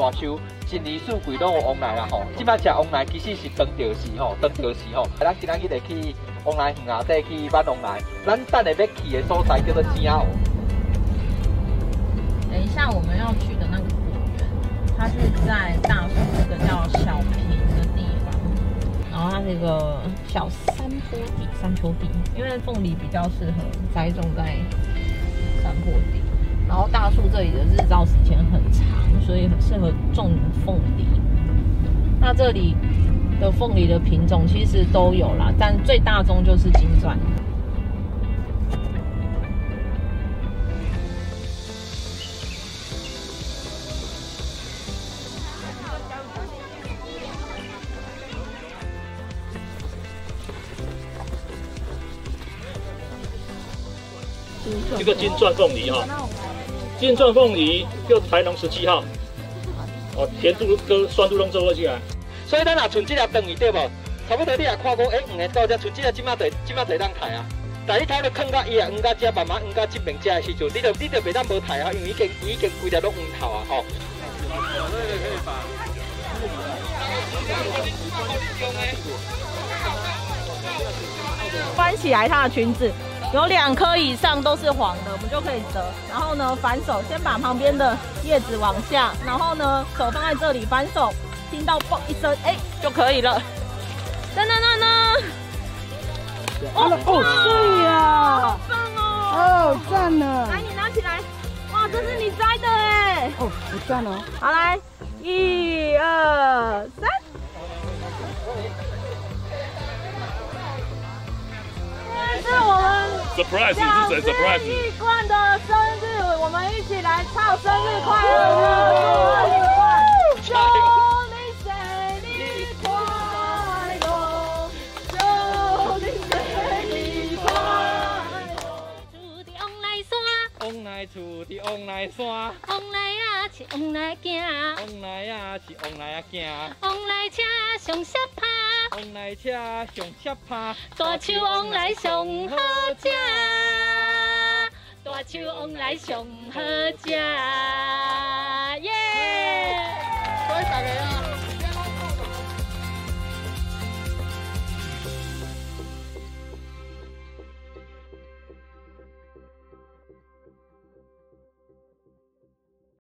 大树真梨树贵拢有往来啦吼，即摆食往来其实是当着时吼，当着时吼。咱今仔日会去往来园啊，再去挽往来。咱等下要去的所在叫做正澳。等一下我们要去的那个果园，它是在大树这个叫小坪的地方，然后它是一个小山坡地、山丘地，因为凤梨比较适合栽种在。这里的日照时间很长，所以很适合种凤梨。那这里的凤梨的品种其实都有啦，但最大宗就是金钻。这个金钻凤梨哈。金钻凤梨叫台农十七号，哦，甜度跟酸度拢做好起来。所以咱若剩这粒等于对不？差不多你也看过，哎，黄个豆只剩这粒，即马得即马得当抬啊。但你头都看到伊啊，黄个只慢慢黄个这边只的时阵，你就你就袂当无抬啊，因为已经已经规条拢黄头啊，吼。翻起来他的裙子。有两颗以上都是黄的，我们就可以折。然后呢，反手先把旁边的叶子往下，然后呢，手放在这里，反手听到嘣一声，哎，就可以了。噔噔噔噔！哦哦，对呀，好棒哦！哦，赞了！来，你拿起来。哇，这是你摘的哎！哦，不赞哦。好，来，一二三。Surprise！是谁？Surprise！一冠的生日，我们一起来唱生日快乐歌！祝你生日快乐，祝你生日快乐。出的往来山，往来厝伫往来山，往来啊是往来行，往来啊是往来啊行，往来车上斜趴。往来车大树往来上好食，大树往来上好食。